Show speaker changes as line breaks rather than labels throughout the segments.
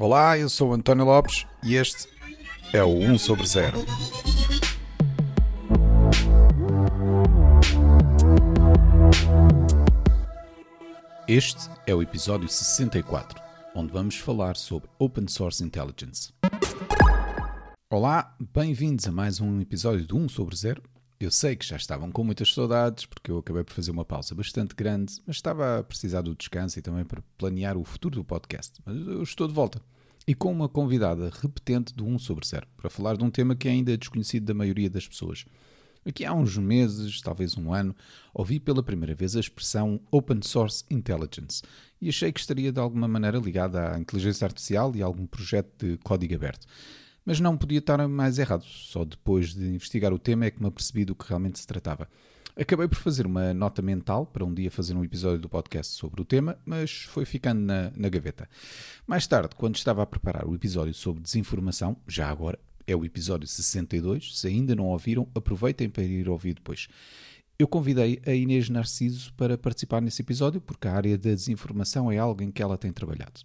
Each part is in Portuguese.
Olá, eu sou António Lopes e este é o 1 sobre 0. Este é o episódio 64, onde vamos falar sobre Open Source Intelligence. Olá, bem-vindos a mais um episódio do 1 sobre 0. Eu sei que já estavam com muitas saudades, porque eu acabei por fazer uma pausa bastante grande, mas estava a precisar do descanso e também para planear o futuro do podcast. Mas eu estou de volta. E com uma convidada repetente do 1 sobre 0, para falar de um tema que é ainda desconhecido da maioria das pessoas. Aqui há uns meses, talvez um ano, ouvi pela primeira vez a expressão Open Source Intelligence e achei que estaria de alguma maneira ligada à inteligência artificial e a algum projeto de código aberto. Mas não podia estar mais errado, só depois de investigar o tema é que me apercebi do que realmente se tratava. Acabei por fazer uma nota mental para um dia fazer um episódio do podcast sobre o tema, mas foi ficando na, na gaveta. Mais tarde, quando estava a preparar o episódio sobre desinformação, já agora, é o episódio 62. Se ainda não ouviram, aproveitem para ir ouvir depois. Eu convidei a Inês Narciso para participar nesse episódio, porque a área da desinformação é algo em que ela tem trabalhado.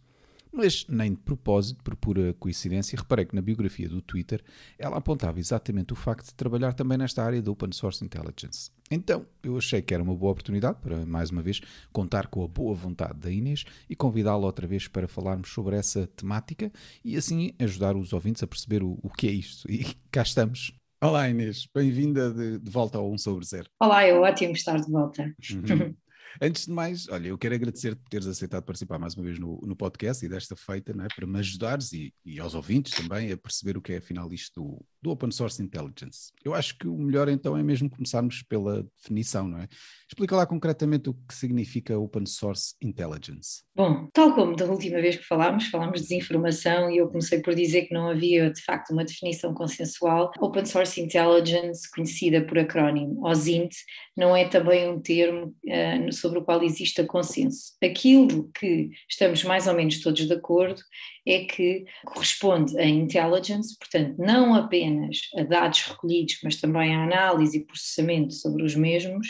Mas nem de propósito, por pura coincidência, reparei que na biografia do Twitter ela apontava exatamente o facto de trabalhar também nesta área da Open Source Intelligence. Então, eu achei que era uma boa oportunidade para, mais uma vez, contar com a boa vontade da Inês e convidá-la outra vez para falarmos sobre essa temática e assim ajudar os ouvintes a perceber o, o que é isto. E cá estamos. Olá Inês, bem-vinda de, de, volta ao 1 sobre 0.
Olá, é ótimo estar de volta.
Uhum. Antes de mais, olha, eu quero agradecer por teres aceitado participar mais uma vez no, no podcast e desta feita, não é? para me ajudares e, e, aos ouvintes também a perceber o que é afinal isto do, do Open Source Intelligence. Eu acho que o melhor então é mesmo começarmos pela definição, não é? Explica lá concretamente o que significa Open Source Intelligence.
Bom, tal como da última vez que falámos, falámos de desinformação e eu comecei por dizer que não havia de facto uma definição consensual. Open Source Intelligence, conhecida por acrónimo OSINT, não é também um termo uh, sobre o qual existe consenso. Aquilo que estamos mais ou menos todos de acordo é que corresponde a intelligence, portanto, não apenas a dados recolhidos, mas também a análise e processamento sobre os mesmos,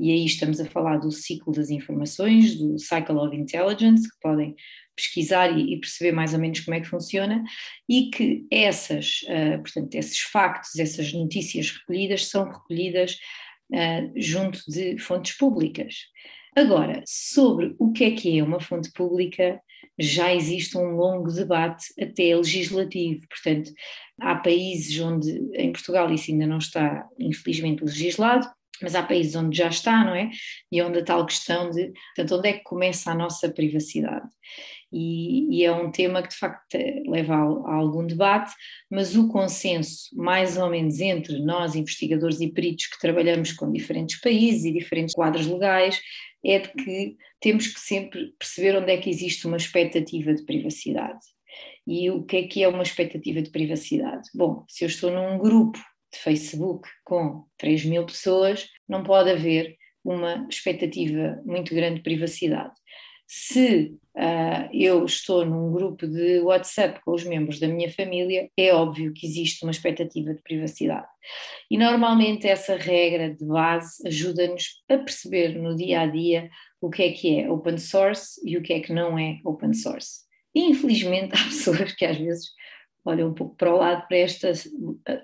e aí estamos a falar do ciclo das informações, do Cycle of Intelligence, que podem pesquisar e, perceber mais ou menos como é que funciona, e que essas, uh, portanto, esses factos, essas notícias recolhidas são recolhidas uh, junto de fontes públicas. Agora, sobre o que é que é uma fonte pública, já existe um longo debate até legislativo. Portanto, há países onde, em Portugal, isso ainda não está, infelizmente, legislado, mas há países onde já está, não é? E onde a tal questão de, portanto, onde é que começa a nossa privacidade? E, e é um tema que de facto leva a, a, algum debate, mas o consenso, mais ou menos entre nós, investigadores e peritos que trabalhamos com diferentes países e diferentes quadros legais, é de que temos que sempre perceber onde é que existe uma expectativa de privacidade. E o que é que é uma expectativa de privacidade? Bom, se eu estou num grupo de Facebook com 3 mil pessoas, não pode haver uma expectativa muito grande de privacidade. Se uh, eu estou num grupo de WhatsApp com os membros da minha família, é óbvio que existe uma expectativa de privacidade. E normalmente essa regra de base ajuda-nos a perceber no dia a dia o que é que é open source e o que é que não é open source. E, infelizmente há pessoas que às vezes olha um pouco para o lado para esta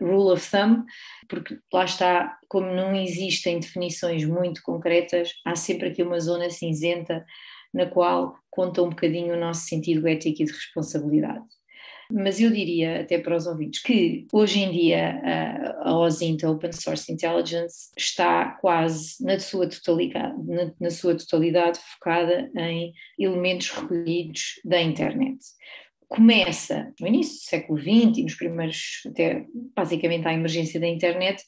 rule of thumb, porque lá está, como não existem definições muito concretas, há sempre aqui uma zona cinzenta na qual conta um bocadinho o nosso sentido ético e de responsabilidade. Mas eu diria até para os ouvintes que hoje em dia a OSINT, a Open Source Intelligence, está quase na sua totalidade, na, na sua totalidade focada em elementos recolhidos da internet começa no início do século XX e nos primeiros, até basicamente à emergência da internet,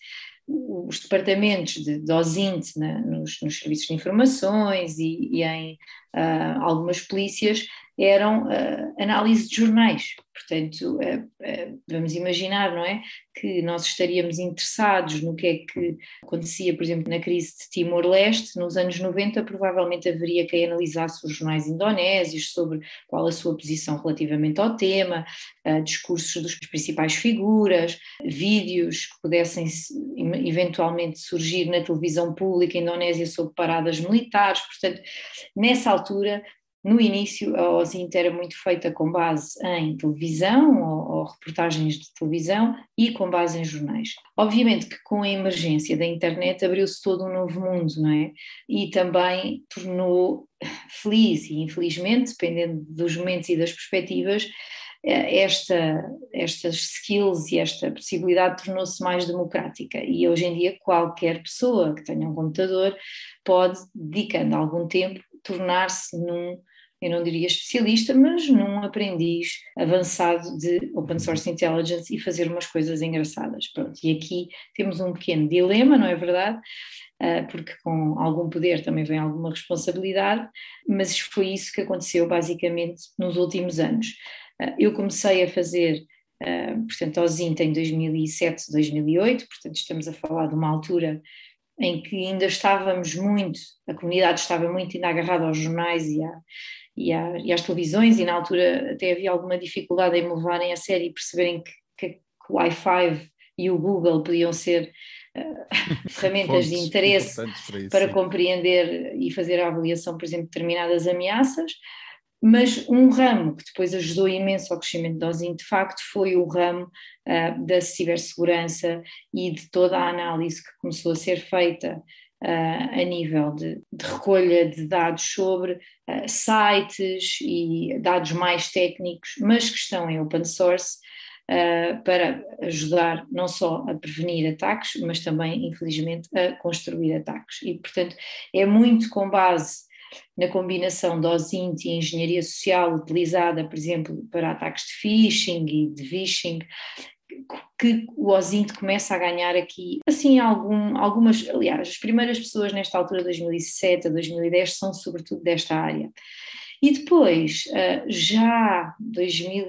os departamentos de, de OSINT na, nos, nos, serviços de informações e, e em uh, algumas polícias eram uh, análise de jornais. Portanto, uh, uh, vamos imaginar, não é? Que nós estaríamos interessados no que é que acontecia, por exemplo, na crise de Timor-Leste, nos anos 90, provavelmente haveria quem analisasse os jornais indonésios sobre qual a sua posição relativamente ao tema, discursos das principais figuras, vídeos que pudessem eventualmente surgir na televisão pública indonésia sobre paradas militares. Portanto, nessa altura no início, a OSINT era muito feita com base em televisão ou, ou, reportagens de televisão e com base em jornais. Obviamente que com a emergência da internet abriu-se todo um novo mundo, não é? E também tornou feliz e infelizmente, dependendo dos momentos e das perspectivas, eh, esta, estas skills e esta possibilidade tornou-se mais democrática e hoje em dia qualquer pessoa que tenha um computador pode, dedicando algum tempo, tornar-se num eu não diria especialista, mas num aprendiz avançado de Open Source Intelligence e fazer umas coisas engraçadas. Pronto, e aqui temos um pequeno dilema, não é verdade? Uh, porque com algum poder também vem alguma responsabilidade, mas foi isso que aconteceu basicamente nos últimos anos. Uh, eu comecei a fazer, uh, portanto, ao ZINT em 2007, 2008, portanto, estamos a falar de uma altura em que ainda estávamos muito, a comunidade estava muito ainda agarrada aos jornais e, à, e, à, e, às televisões, e na altura até havia alguma dificuldade em me levarem a sério e perceberem que, que, que o Wi-Fi e o Google podiam ser uh, ferramentas de interesse para, isso, para compreender e fazer a avaliação, por exemplo, de determinadas ameaças. Mas um ramo que depois ajudou imenso ao crescimento da OSINT, de facto, foi o ramo uh, da cibersegurança e de toda a análise que começou a ser feita a nível de, de, recolha de dados sobre uh, sites e dados mais técnicos, mas que estão em open source, para ajudar não só a prevenir ataques, mas também, infelizmente, a construir ataques. E, portanto, é muito com base na combinação de OSINT e engenharia social utilizada, por exemplo, para ataques de phishing e de phishing, que o OSINT começa a ganhar aqui, assim, algum, algumas, aliás, as primeiras pessoas nesta altura, 2007 a 2010, são sobretudo desta área. E depois, ah, já 2000,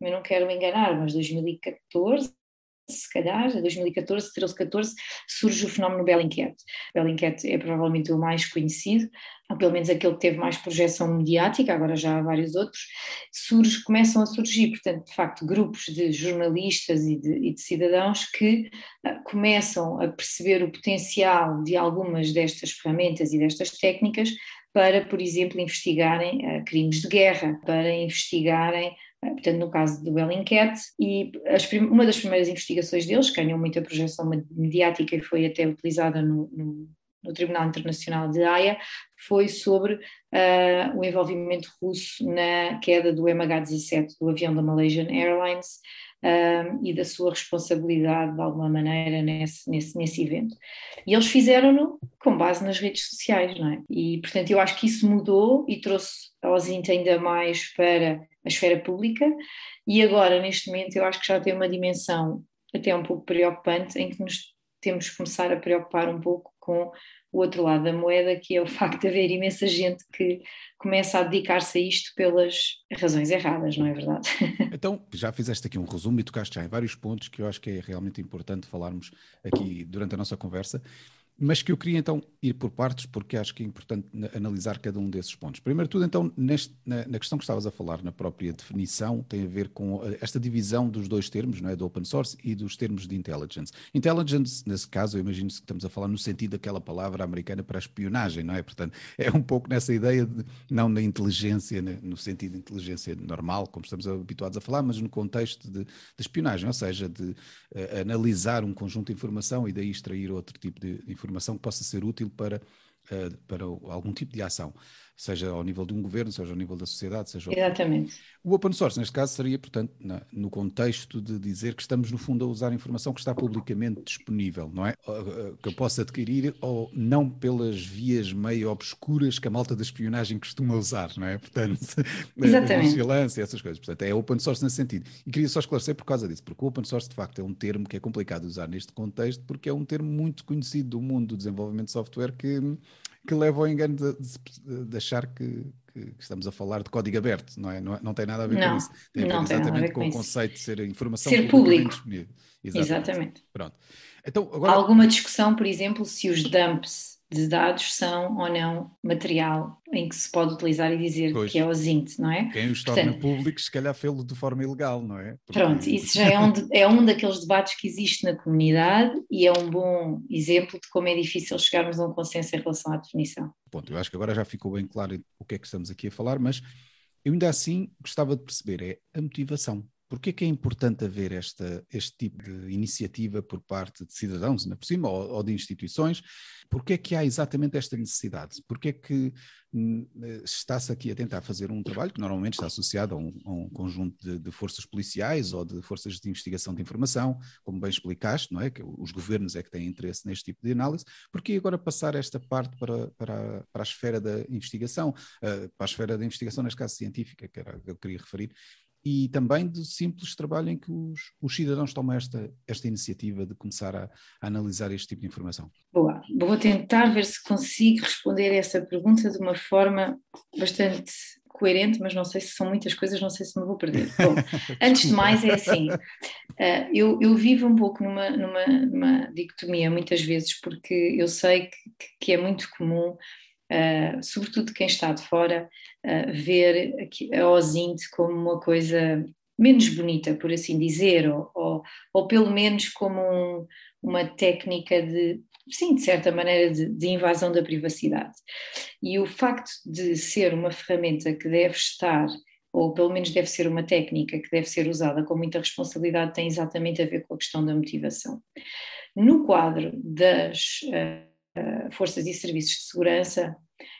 eu não quero me enganar, mas 2014, se calhar, em 2014, 13, 14, surge o fenómeno Bellingcat. Bellingcat é provavelmente o mais conhecido, pelo menos aquele que teve mais projeção mediática, agora já há vários outros, surge, começam a surgir, portanto, de facto, grupos de jornalistas e de, e de cidadãos que uh, começam a perceber o potencial de algumas destas ferramentas e destas técnicas para, por exemplo, investigarem uh, crimes de guerra, para investigarem eh, portanto, no caso do Bellingcat, e uma das primeiras investigações deles, que ganhou muita projeção mediática e foi até utilizada no, no, no Tribunal Internacional de Haia, foi sobre uh, o envolvimento russo na queda do MH17, do avião da Malaysian Airlines, uh, e da sua responsabilidade, de alguma maneira, nesse, nesse, nesse evento. E eles fizeram-no com base nas redes sociais, não é? E, portanto, eu acho que isso mudou e trouxe a OSINT ainda mais para a esfera pública, e agora, neste momento, eu acho que já tem uma dimensão até um pouco preocupante, em que nos temos que começar a preocupar um pouco com o outro lado da moeda, que é o facto de haver imensa gente que começa a dedicar-se a isto pelas razões erradas, não é verdade?
Então, já fizeste aqui um resumo e tocaste já em vários pontos que eu acho que é realmente importante falarmos aqui durante a nossa conversa mas que eu queria então ir por partes, porque acho que é importante analisar cada um desses pontos. Primeiro tudo, então, neste, na, na, questão que estavas a falar, na própria definição, tem a ver com eh, esta divisão dos dois termos, não é, do open source e dos termos de intelligence. Intelligence, nesse caso, eu imagino que estamos a falar no sentido daquela palavra americana para espionagem, não é? Portanto, é um pouco nessa ideia de, não na inteligência, no sentido de inteligência normal, como estamos habituados a falar, mas no contexto de, de espionagem, ou seja, de uh, analisar um conjunto de informação e daí extrair outro tipo de informação informação que possa ser útil para, uh, para algum tipo de ação seja ao nível de um governo, seja ao nível da sociedade, seja
Exatamente.
O open source, neste caso, seria, portanto, na, no contexto de dizer que estamos, no fundo, a usar informação que está publicamente disponível, não é? Que eu possa adquirir ou não pelas vias meio obscuras que a malta da espionagem costuma usar, não é? Portanto,
Exatamente.
vigilância, essas coisas. Portanto, é open source nesse sentido. E queria só esclarecer por causa disso, porque o open source, de facto, é um termo que é complicado de usar neste contexto, porque é um termo muito conhecido do mundo do desenvolvimento de software que que leva ao engano de, de, de achar que, que, estamos a falar de código aberto, não é? Não, não tem nada a ver
não,
com isso. Tem a ver exatamente
a com,
com o conceito de ser informação
ser público.
disponível.
Exatamente. exatamente.
Pronto. Então, agora...
Há alguma discussão, por exemplo, se os dumps de dados são ou não material em que se pode utilizar e dizer pois. que é o ZINT, não é?
Quem os torna Portanto, públicos, se calhar fê-lo de forma ilegal, não é?
Porque... Pronto, isso já é um, de, é um daqueles debates que existe na comunidade e é um bom exemplo de como é difícil chegarmos a um consenso em relação à definição.
Ponto, eu acho que agora já ficou bem claro o que é que estamos aqui a falar, mas eu ainda assim gostava de perceber é a motivação. É que é importante haver esta, este tipo de iniciativa por parte de cidadãos, ainda por cima, ou, ou de instituições? Porquê é que há exatamente esta necessidade? Porquê é que hum, está-se aqui a tentar fazer um trabalho que normalmente está associado a um, a um conjunto de, de, forças policiais ou de forças de investigação de informação, como bem explicaste, não é? Que os governos é que têm interesse neste tipo de análise. Porquê agora passar esta parte para, para, para a esfera da investigação, uh, para a esfera da investigação, neste caso científica, que era que eu queria referir, e também do simples trabalho em que os, os cidadãos tomam esta, esta iniciativa de começar a, a, analisar este tipo de informação?
Boa, vou tentar ver se consigo responder a essa pergunta de uma forma bastante coerente, mas não sei se são muitas coisas, não sei se me vou perder. Bom, antes de mais é assim, uh, eu, eu, vivo um pouco numa, numa, numa, dicotomia muitas vezes, porque eu sei que, que é muito comum uh, sobretudo quem está de fora, uh, ver a OSINT como uma coisa menos bonita, por assim dizer, ou, ou, ou pelo menos como um, uma técnica de, sim, de certa maneira, de, de, invasão da privacidade. E o facto de ser uma ferramenta que deve estar, ou pelo menos deve ser uma técnica que deve ser usada com muita responsabilidade, tem exatamente a ver com a questão da motivação. No quadro das. Uh, uh, forças e serviços de segurança,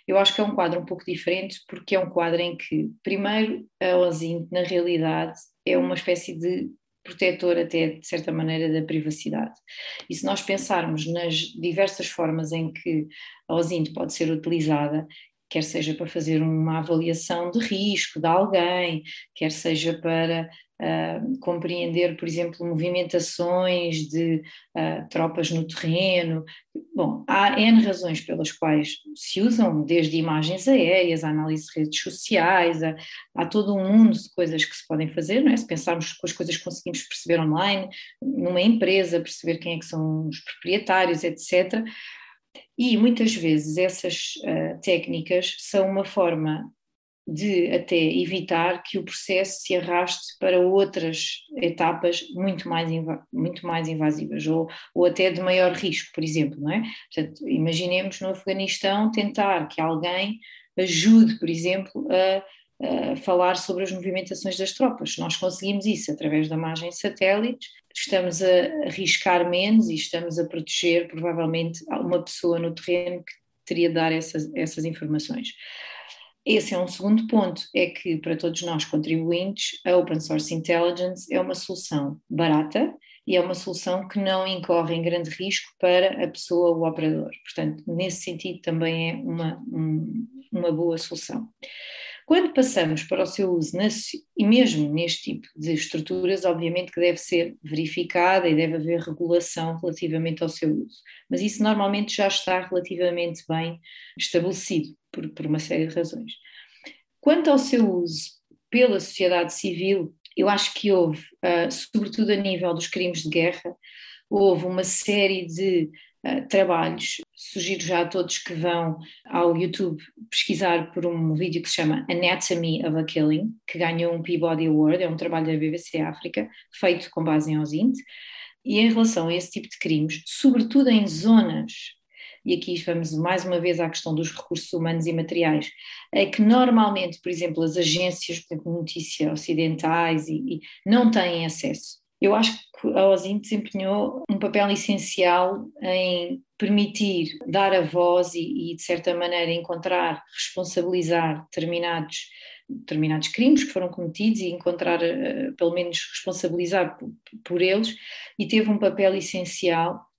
eu acho que é um quadro um pouco diferente, porque é um quadro em que, primeiro, a OSINT, na realidade, é uma espécie de protetor até de certa maneira da privacidade. E se nós pensarmos nas diversas formas em que a OSINT pode ser utilizada, quer seja para fazer uma avaliação de risco de alguém, quer seja para uh, compreender, por exemplo, movimentações de uh, tropas no terreno. Bom, há N razões pelas quais se usam, desde imagens aéreas, a análise de redes sociais, há, todo um mundo de coisas que se podem fazer, não é? se pensarmos com as coisas que conseguimos perceber online, numa empresa, perceber quem é que são os proprietários, etc. E muitas vezes essas uh, técnicas são uma forma de até evitar que o processo se arraste para outras etapas muito mais, muito mais invasivas ou, ou até de maior risco, por exemplo, não é? Portanto, imaginemos no Afeganistão tentar que alguém ajude, por exemplo, a, falar sobre as movimentações das tropas. Nós conseguimos isso através da imagem de satélites, estamos a arriscar menos e estamos a proteger provavelmente uma pessoa no terreno que teria de dar essas, essas informações. Esse é um segundo ponto, é que para todos nós contribuintes, a Open Source Intelligence é uma solução barata e é uma solução que não incorre em grande risco para a pessoa ou o operador. Portanto, nesse sentido também é uma, um, uma boa solução. Quando passamos para o seu uso, e mesmo neste tipo de estruturas, obviamente que deve ser verificada e deve haver regulação relativamente ao seu uso, mas isso normalmente já está relativamente bem estabelecido por, por uma série de razões. Quanto ao seu uso pela sociedade civil, eu acho que houve, uh, sobretudo a nível dos crimes de guerra, houve uma série de uh, trabalhos, sugiro já a todos que vão ao YouTube pesquisar por um vídeo que se chama Anatomy of a Killing, que ganhou um Peabody Award, é um trabalho da BBC África, feito com base em OSINT, e em relação a esse tipo de crimes, sobretudo em zonas e aqui vamos mais uma vez à questão dos recursos humanos e materiais, é que normalmente, por exemplo, as agências de notícia ocidentais e, e não têm acesso eu acho que a OSIM desempenhou um papel essencial em permitir dar a voz e, e, de certa maneira, encontrar, responsabilizar determinados, determinados crimes que foram cometidos e encontrar, uh, pelo menos, responsabilizar por, por eles, e teve um papel essencial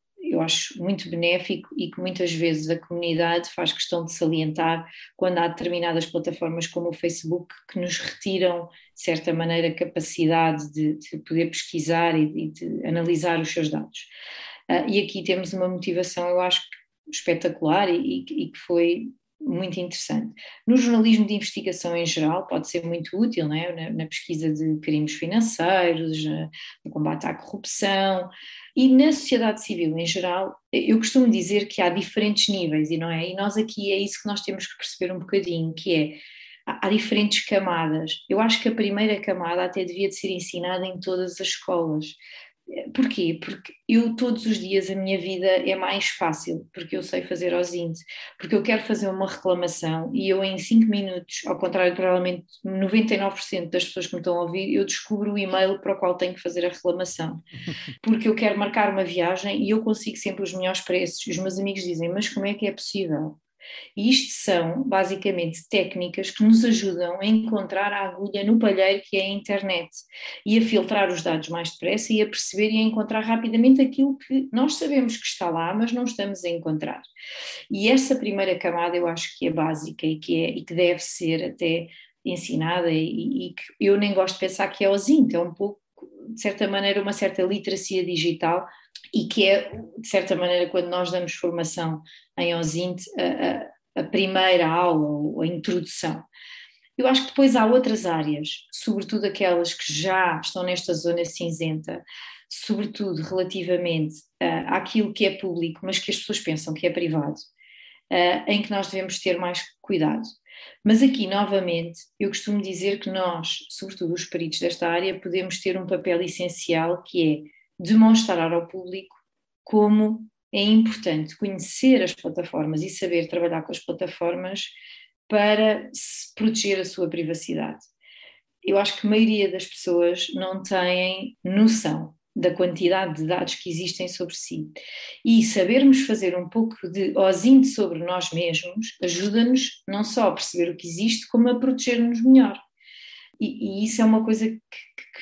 eu acho muito benéfico e que muitas vezes a comunidade faz questão de salientar quando há determinadas plataformas como o Facebook que nos retiram, de certa maneira, a capacidade de, de poder pesquisar e, e, de analisar os seus dados. Uh, e aqui temos uma motivação, eu acho, espetacular e, e que foi muito interessante. No jornalismo de investigação em geral, pode ser muito útil é? na, na, pesquisa de crimes financeiros, no combate à corrupção e na sociedade civil em geral. Eu costumo dizer que há diferentes níveis, e não é? E nós aqui é isso que nós temos que perceber um bocadinho, que é há diferentes camadas. Eu acho que a primeira camada até devia de ser ensinada em todas as escolas. Porquê? Porque eu todos os dias a minha vida é mais fácil, porque eu sei fazer aos índices, porque eu quero fazer uma reclamação e eu em 5 minutos, ao contrário provavelmente 99% das pessoas que me estão a ouvir, eu descubro o e-mail para o qual tenho que fazer a reclamação. Porque eu quero marcar uma viagem e eu consigo sempre os melhores preços. Os meus amigos dizem, mas como é que é possível? E isto são, basicamente, técnicas que nos ajudam a encontrar a agulha no palheiro que é a internet e a filtrar os dados mais depressa e a perceber e a encontrar rapidamente aquilo que nós sabemos que está lá, mas não estamos a encontrar. E essa primeira camada eu acho que é básica e que, é, e que deve ser até ensinada e, e que eu nem gosto de pensar que é ozinho, é um pouco, de certa maneira, uma certa literacia digital e que é, de certa maneira, quando nós damos formação em OSINT, a, a, primeira aula ou a introdução. Eu acho que depois há outras áreas, sobretudo aquelas que já estão nesta zona cinzenta, sobretudo relativamente uh, àquilo que é público, mas que as pessoas pensam que é privado, uh, em que nós devemos ter mais cuidado. Mas aqui, novamente, eu costumo dizer que nós, sobretudo os peritos desta área, podemos ter um papel essencial que é demonstrar ao público como é importante conhecer as plataformas e saber trabalhar com as plataformas para proteger a sua privacidade. Eu acho que a maioria das pessoas não têm noção da quantidade de dados que existem sobre si. E sabermos fazer um pouco de osinho sobre nós mesmos ajuda-nos não só a perceber o que existe, como a proteger-nos melhor. E, e, isso é uma coisa que,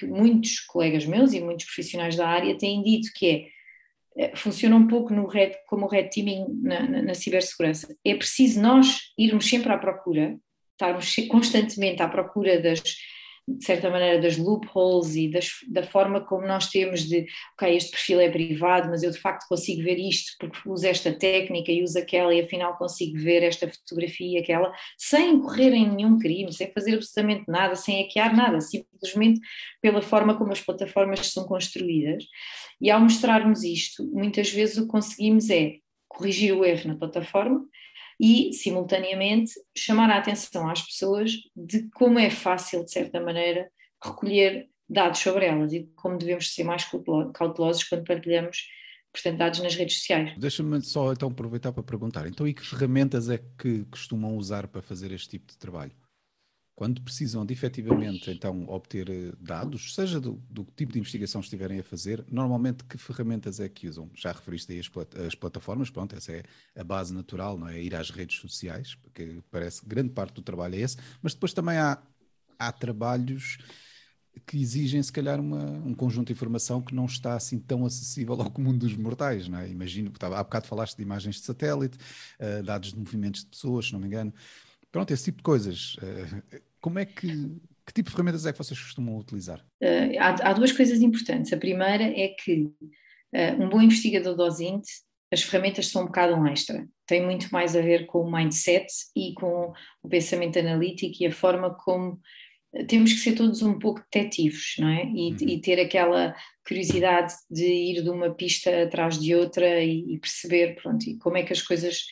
muitos colegas meus e muitos profissionais da área têm dito, que é, é funciona um pouco no red, como o red teaming na, na, na cibersegurança. É preciso nós irmos sempre à procura, estarmos constantemente à procura das de certa maneira, das loopholes e das, da forma como nós temos de, ok, este perfil é privado, mas eu de facto consigo ver isto porque uso esta técnica e uso aquela e afinal consigo ver esta fotografia e aquela, sem incorrer em nenhum crime, sem fazer absolutamente nada, sem hackear nada, simplesmente pela forma como as plataformas são construídas. E ao mostrarmos isto, muitas vezes o que conseguimos é corrigir o erro na plataforma, e, simultaneamente, chamar a atenção às pessoas de como é fácil, de certa maneira, recolher dados sobre elas e como devemos ser mais cautelosos quando partilhamos portanto, dados nas redes sociais.
Deixa-me só então aproveitar para perguntar, então e que ferramentas é que costumam usar para fazer este tipo de trabalho? Quando precisam de efetivamente então obter eh, dados, seja do, do, tipo de investigação que estiverem a fazer, normalmente que ferramentas é que usam? Já referiste aí as, as, plataformas, pronto, essa é a base natural, não é? Ir às redes sociais, porque parece grande parte do trabalho é esse, mas depois também há, há trabalhos que exigem se calhar uma, um conjunto de informação que não está assim tão acessível ao comum dos mortais, não é? Imagino, há bocado falaste de imagens de satélite, uh, dados de movimentos de pessoas, se não me engano, Pronto, esse tipo de coisas. Uh, como é que. Que tipo de ferramentas é que vocês costumam utilizar?
Uh, há, há, duas coisas importantes. A primeira é que uh, um bom investigador do OSINT, as ferramentas são um bocado um extra. Tem muito mais a ver com o mindset e com o pensamento analítico e a forma como temos que ser todos um pouco detetives, não é? E, uhum. e, ter aquela curiosidade de ir de uma pista atrás de outra e, e perceber, pronto, e como é que as coisas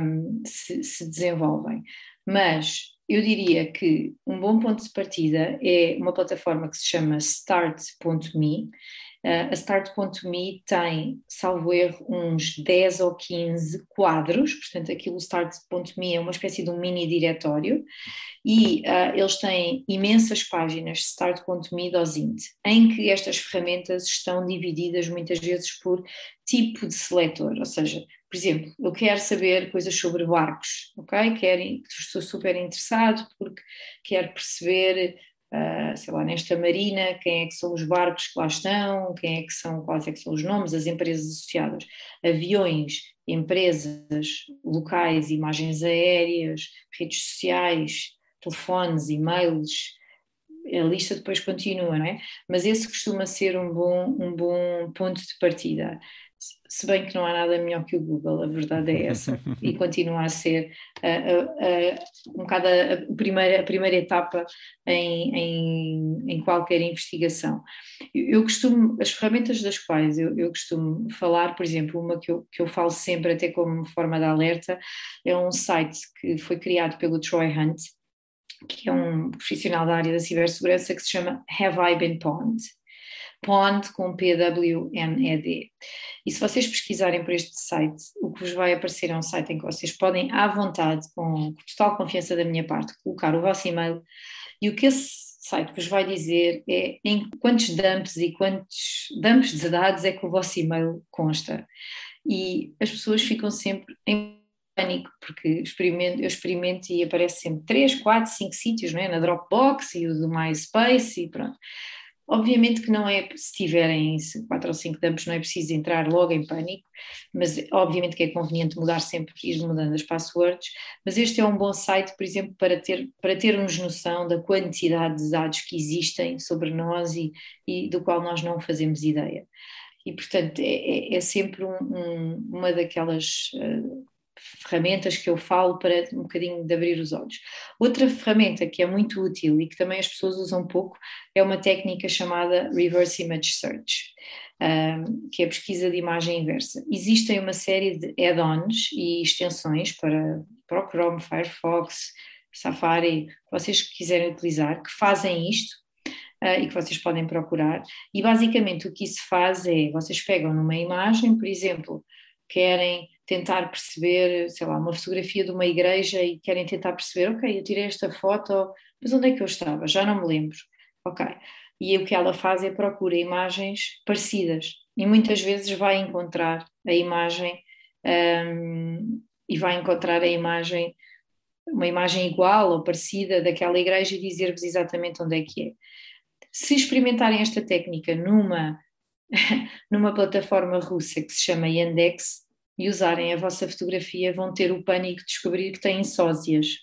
um, se, se, desenvolvem. Mas eu diria que um bom ponto de partida é uma plataforma que se chama Start.me. Uh, a Start.me tem, salvo erro, uns 10 ou 15 quadros, portanto, aquilo Start.me é uma espécie de um mini diretório, e uh, eles têm imensas páginas Start.me dosint, em que estas ferramentas estão divididas muitas vezes por tipo de seletor, ou seja, por exemplo, eu quero saber coisas sobre barcos, ok? Quero, estou super interessado porque quero perceber, uh, sei lá, nesta marina, quem é que são os barcos que lá estão, quem é que são, quais é que são os nomes, as empresas associadas, aviões, empresas locais, imagens aéreas, redes sociais, telefones, e-mails, a lista depois continua, não é? Mas esse costuma ser um bom, um bom ponto de partida. Se bem que não há nada melhor que o Google, a verdade é essa, e continua a ser uh, uh, um bocado a primeira, a primeira etapa em, em, em qualquer investigação. Eu, costumo, as ferramentas das quais eu, eu, costumo falar, por exemplo, uma que eu, que eu falo sempre, até como forma de alerta, é um site que foi criado pelo Troy Hunt, que é um profissional da área da cibersegurança que se chama Have I Been Pwned? Pond com P-W-N-E-D. E se vocês pesquisarem por este site, o que vos vai aparecer é um site em que vocês podem, à vontade, com total confiança da minha parte, colocar o vosso e-mail e o que esse site vos vai dizer é em quantos dumps e quantos dumps de dados é que o vosso e-mail consta. E as pessoas ficam sempre em pânico, porque experimento, eu experimento e aparece sempre 3, 4, 5 sítios, não é? Na Dropbox e o do MySpace e pronto. Obviamente que não é, se tiverem quatro ou cinco dumps, não é preciso entrar logo em pânico, mas obviamente que é conveniente mudar sempre, ir mudando as passwords, mas este é um bom site, por exemplo, para, ter, para termos noção da quantidade de dados que existem sobre nós e, e do qual nós não fazemos ideia. E, portanto, é, é, é sempre um, um, uma daquelas uh, ferramentas que eu falo para um bocadinho de abrir os olhos. Outra ferramenta que é muito útil e que também as pessoas usam pouco é uma técnica chamada Reverse Image Search, que é a pesquisa de imagem inversa. Existem uma série de add-ons e extensões para, para o Chrome, Firefox, Safari, que vocês quiserem utilizar, que fazem isto, Uh, e que vocês podem procurar. E basicamente o que isso faz é, vocês pegam numa imagem, por exemplo, querem tentar perceber, sei lá, uma fotografia de uma igreja e querem tentar perceber, ok, eu tirei esta foto, mas onde é que eu estava? Já não me lembro. Ok. E o que ela faz é procura imagens parecidas e muitas vezes vai encontrar a imagem um, e vai encontrar a imagem, uma imagem igual ou parecida daquela igreja e dizer-vos exatamente onde é que é. Se experimentarem esta técnica numa numa plataforma russa que se chama Yandex, e usarem a vossa fotografia vão ter o pânico de descobrir que têm sósias.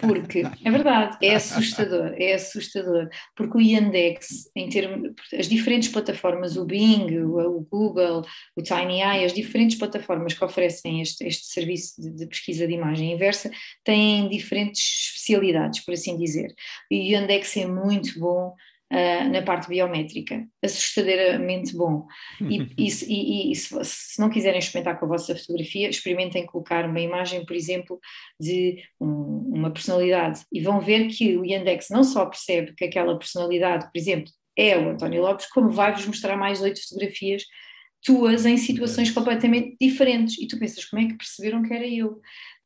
Porque, é verdade, é assustador, é assustador. Porque o Yandex, em termos, as diferentes plataformas, o Bing, o, Google, o TinyEye, as diferentes plataformas que oferecem este, este serviço de, de, pesquisa de imagem inversa, têm diferentes especialidades, por assim dizer. E o Yandex é muito bom uh, na parte biométrica, assustadoramente bom. E, e, e, e se, se, não quiserem experimentar com a vossa fotografia, experimentem colocar uma imagem, por exemplo, de um, uma personalidade e vão ver que o Yandex não só percebe que aquela personalidade, por exemplo, é o António Lopes, como vai-vos mostrar mais oito fotografias tuas em situações completamente diferentes. E tu pensas, como é que perceberam que era eu?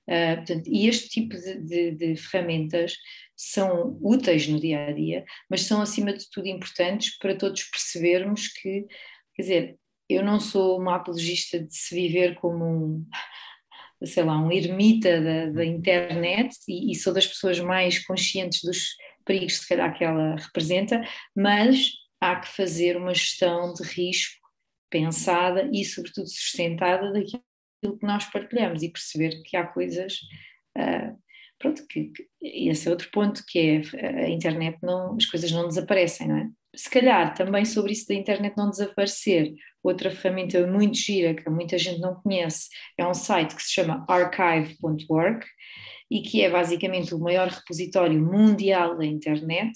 Uh, portanto, e este tipo de, de, de, ferramentas são úteis no dia a dia, mas são acima de tudo importantes para todos percebermos que, quer dizer, eu não sou uma apologista de se viver como um, sei lá, um ermita da, da internet e, e, sou das pessoas mais conscientes dos perigos, se calhar, que ela representa, mas há que fazer uma gestão de risco pensada e, sobretudo, sustentada daquilo que nós partilhamos e perceber que há coisas uh, pronto, que, que, esse é outro ponto, que é a internet não, as coisas não desaparecem, não é? Se calhar também sobre isso da internet não desaparecer, outra ferramenta muito gira que muita gente não conhece é um site que se chama archive.org e que é basicamente o maior repositório mundial da internet.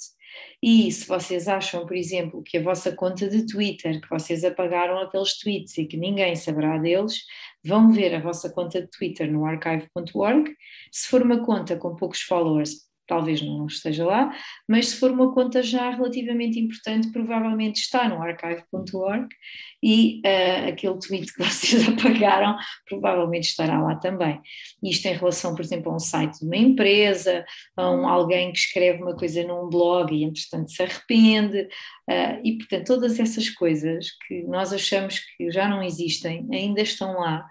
E se vocês acham, por exemplo, que a vossa conta de Twitter, que vocês apagaram aqueles tweets e que ninguém saberá deles, vão ver a vossa conta de Twitter no archive.org. Se for uma conta com poucos followers, talvez não esteja lá, mas se for uma conta já relativamente importante, provavelmente está no archive.org e uh, aquele tweet que vocês apagaram provavelmente estará lá também. Isto em relação, por exemplo, a um site de uma empresa, a um alguém que escreve uma coisa num blog e entretanto se arrepende, uh, e portanto todas essas coisas que nós achamos que já não existem, ainda estão lá.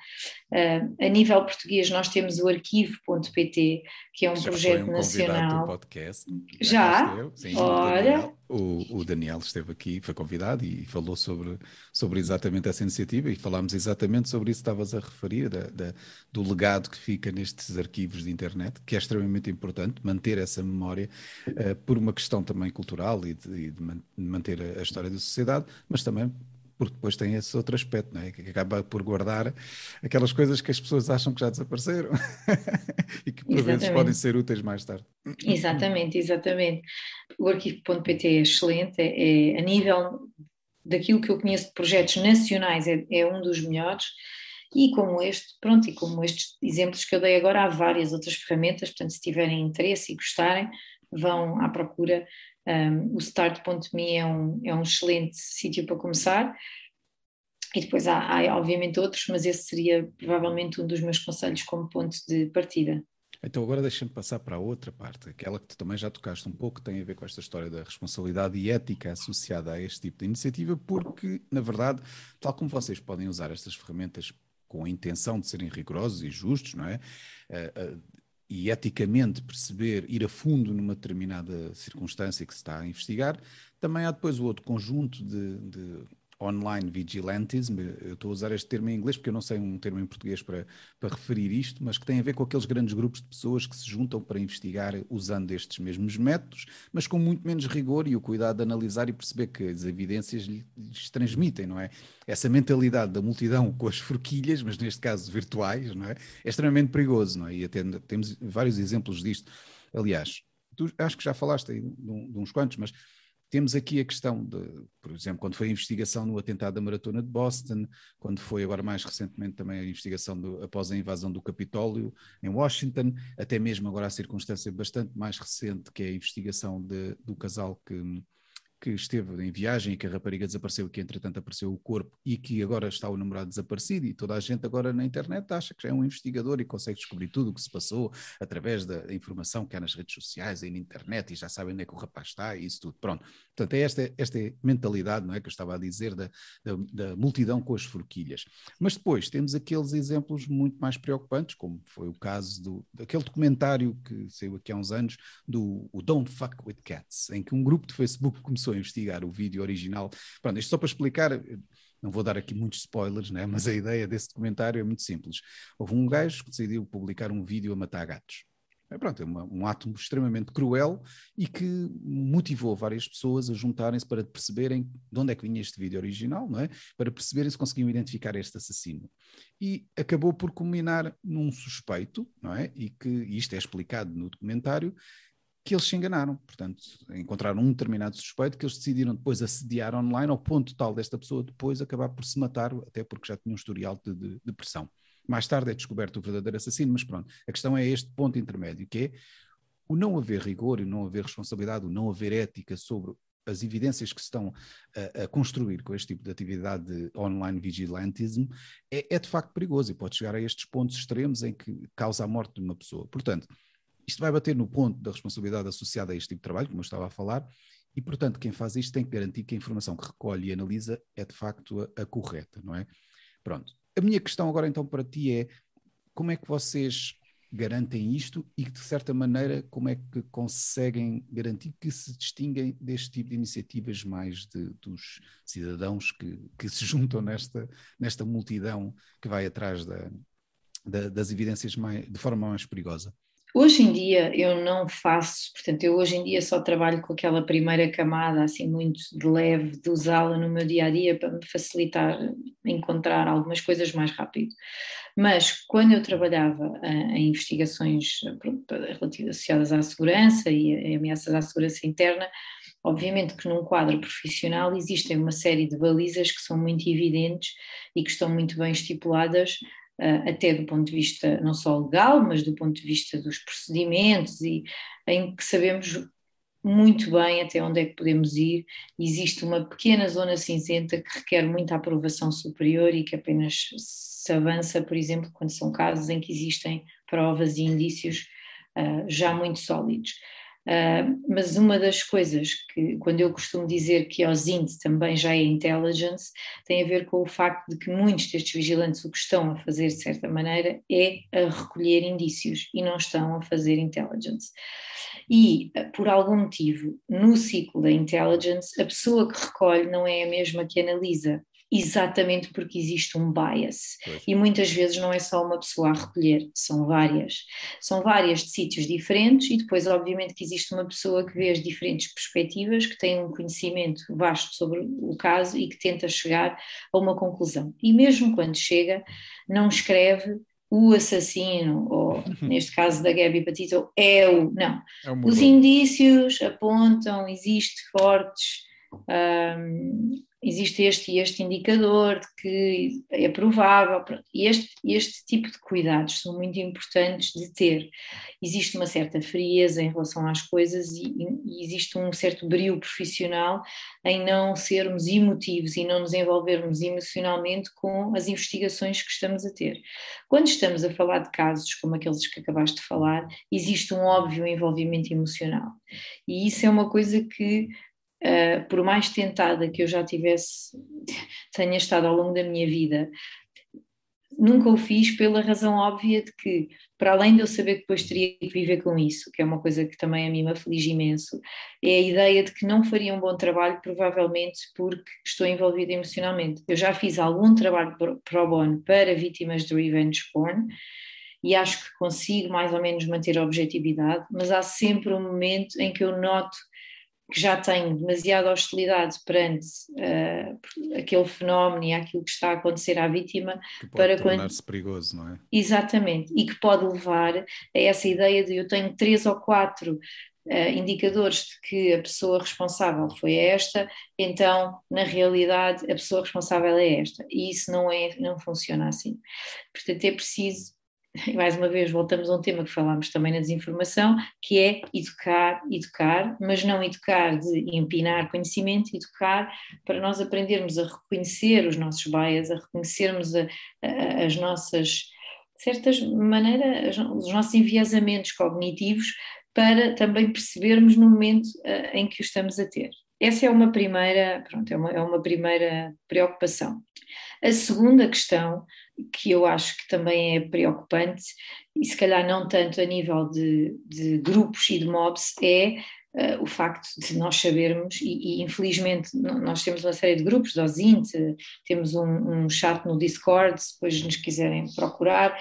Uh, a nível português nós temos o arquivo.pt, que é um já projeto
um
nacional.
Do podcast,
já? já? Sim, Olha,
o, o, Daniel esteve aqui, foi convidado e falou sobre, sobre exatamente essa iniciativa e falámos exatamente sobre isso que estavas a referir, da, da, do legado que fica nestes arquivos de internet, que é extremamente importante manter essa memória uh, por uma questão também cultural e de, e de manter a, a, história da sociedade, mas também porque depois tem esse outro aspecto, não é? que acaba por guardar aquelas coisas que as pessoas acham que já desapareceram e que por exatamente. vezes podem ser úteis mais tarde.
Exatamente, exatamente. O arquivo.pt é excelente, é, é, a nível daquilo que eu conheço de projetos nacionais, é, é um dos melhores. E como este, pronto, e como estes exemplos que eu dei agora, há várias outras ferramentas, portanto, se tiverem interesse e gostarem, vão à procura um, o start.me é um, é um excelente sítio para começar. E depois há, há, obviamente, outros, mas esse seria provavelmente um dos meus conselhos como ponto de partida.
Então, agora deixa-me passar para a outra parte, aquela que tu também já tocaste um pouco, tem a ver com esta história da responsabilidade e ética associada a este tipo de iniciativa, porque, na verdade, tal como vocês podem usar estas ferramentas com a intenção de serem rigorosos e justos, não é? E eticamente perceber, ir a fundo numa determinada circunstância que se está a investigar, também há depois o outro conjunto de, de online vigilantism, eu estou a usar este termo em inglês porque eu não sei um termo em português para, para referir isto, mas que tem a ver com aqueles grandes grupos de pessoas que se juntam para investigar usando estes mesmos métodos, mas com muito menos rigor e o cuidado de analisar e perceber que as evidências lhes transmitem, não é? Essa mentalidade da multidão com as forquilhas, mas neste caso virtuais, não é? É extremamente perigoso, não é? E até temos vários exemplos disto. Aliás, tu acho que já falaste aí de, de uns quantos, mas temos aqui a questão de, por exemplo, quando foi a investigação no atentado da Maratona de Boston, quando foi agora mais recentemente também a investigação do, após a invasão do Capitólio em Washington, até mesmo agora a circunstância bastante mais recente, que é a investigação de, do casal que que esteve em viagem e que a rapariga desapareceu que entretanto apareceu o corpo e que agora está o namorado desaparecido e toda a gente agora na internet acha que já é um investigador e consegue descobrir tudo o que se passou através da informação que há nas redes sociais e na internet e já sabem onde é que o rapaz está e isso tudo. Pronto. Portanto, é esta, esta mentalidade, não é, que eu estava a dizer da, da, da multidão com as forquilhas. Mas depois temos aqueles exemplos muito mais preocupantes, como foi o caso do, daquele documentário que saiu aqui há uns anos do Don't Fuck With Cats, em que um grupo de Facebook começou começou a investigar o vídeo original. Pronto, isto só para explicar, não vou dar aqui muitos spoilers, né? mas a ideia desse documentário é muito simples. Houve um gajo que decidiu publicar um vídeo a matar gatos. É, pronto, é uma, um ato extremamente cruel e que motivou várias pessoas a juntarem-se para perceberem de onde é que vinha este vídeo original, não é? Para perceberem se conseguiam identificar este assassino. E acabou por culminar num suspeito, não é? E que e isto é explicado no documentário, que eles se enganaram. Portanto, encontraram um determinado suspeito que eles decidiram depois assediar online ao ponto tal desta pessoa depois acabar por se matar, até porque já tinha um historial de, de, de pressão. Mais tarde é descoberto o verdadeiro assassino, mas pronto, a questão é este ponto intermédio, que é o não haver rigor, o não haver responsabilidade, o não haver ética sobre as evidências que se estão a, a, construir com este tipo de atividade de online vigilantism é, é, de facto perigoso e pode chegar a estes pontos extremos em que causa a morte de uma pessoa. Portanto, isto vai bater no ponto da responsabilidade associada a este tipo de trabalho, como eu estava a falar, e, portanto, quem faz isto tem que garantir que a informação que recolhe e analisa é de facto a, a correta, não é? Pronto. A minha questão agora então para ti é como é que vocês garantem isto e de certa maneira como é que conseguem garantir que se distinguem deste tipo de iniciativas mais de, dos cidadãos que, que se juntam nesta, nesta multidão que vai atrás da, da, das evidências mais, de forma mais perigosa?
Hoje em dia eu não faço, portanto, eu hoje em dia só trabalho com aquela primeira camada, assim, muito de leve, de usá-la no meu dia a dia para me facilitar encontrar algumas coisas mais rápido. Mas quando eu trabalhava eh, em investigações relativas associadas à segurança e ameaças à segurança interna, Obviamente que num quadro profissional existem uma série de balizas que são muito evidentes e que estão muito bem estipuladas até do ponto de vista não só legal, mas do ponto de vista dos procedimentos, e em que sabemos muito bem até onde é que podemos ir. Existe uma pequena zona cinzenta que requer muita aprovação superior e que apenas se avança, por exemplo, quando são casos em que existem provas e indícios uh, já muito sólidos. Uh, mas uma das coisas que, quando eu costumo dizer que a OSINT também já é intelligence, tem a ver com o facto de que muitos destes vigilantes o que estão a fazer, de certa maneira, é a recolher indícios e não estão a fazer intelligence. E, ah, por algum motivo, no ciclo da intelligence, a pessoa que recolhe não é a mesma que analisa. Exatamente porque existe um bias.
Pois.
E muitas vezes não é só uma pessoa a recolher, são várias. São várias de sítios diferentes e depois, obviamente, que existe uma pessoa que vê as diferentes perspectivas, que tem um conhecimento vasto sobre o caso e que tenta chegar a uma conclusão. E mesmo quando chega, não escreve o assassino, ou neste caso da Gabi Patito, é o. Não.
É um
Os indícios apontam, existe fortes, hum, existe este e este indicador de que é provável. pronto. Este, este tipo de cuidados são muito importantes de ter. Existe uma certa frieza em relação às coisas e, e existe um certo brio profissional em não sermos emotivos e não nos envolvermos emocionalmente com as investigações que estamos a ter. Quando estamos a falar de casos como aqueles que acabaste de falar, existe um óbvio envolvimento emocional. E isso é uma coisa que, uh, por mais tentada que eu já tivesse, tenha estado ao longo da minha vida, nunca o fiz pela razão óbvia de que, para além de eu saber que depois teria que viver com isso, que é uma coisa que também a mim me aflige imenso, é a ideia de que não faria um bom trabalho, provavelmente porque estou envolvida emocionalmente. Eu já fiz algum trabalho pro bono para vítimas de revenge porn, e acho que consigo mais ou menos manter a objetividade, mas há sempre um momento em que eu noto que já tenho demasiada hostilidade perante uh, aquele fenómeno e aquilo que está a acontecer à vítima
Que pode
para quando-
tornar-se perigoso, não é?
Exatamente, e que pode levar a essa ideia de eu tenho três ou quatro eh, indicadores de que a pessoa responsável foi esta, então na realidade a pessoa responsável é esta, e isso não é, não funciona assim. Portanto, é preciso, e mais uma vez voltamos a um tema que falámos também na desinformação, que é educar, educar, mas não educar de empinar conhecimento, educar para nós aprendermos a reconhecer os nossos bias, a reconhecermos a- a- as nossas de certas maneiras, os nossos enviesamentos cognitivos para também percebermos no momento eh, em que o estamos a ter. Essa é uma primeira, pronto, é uma, é uma primeira preocupação. A segunda questão, que eu acho que também é preocupante, e se calhar não tanto a nível de, de grupos e de mobs, é eh, o facto de nós sabermos, e, e infelizmente nós temos uma série de grupos, do OSINT, temos um, um chat no Discord, se depois nos quiserem procurar,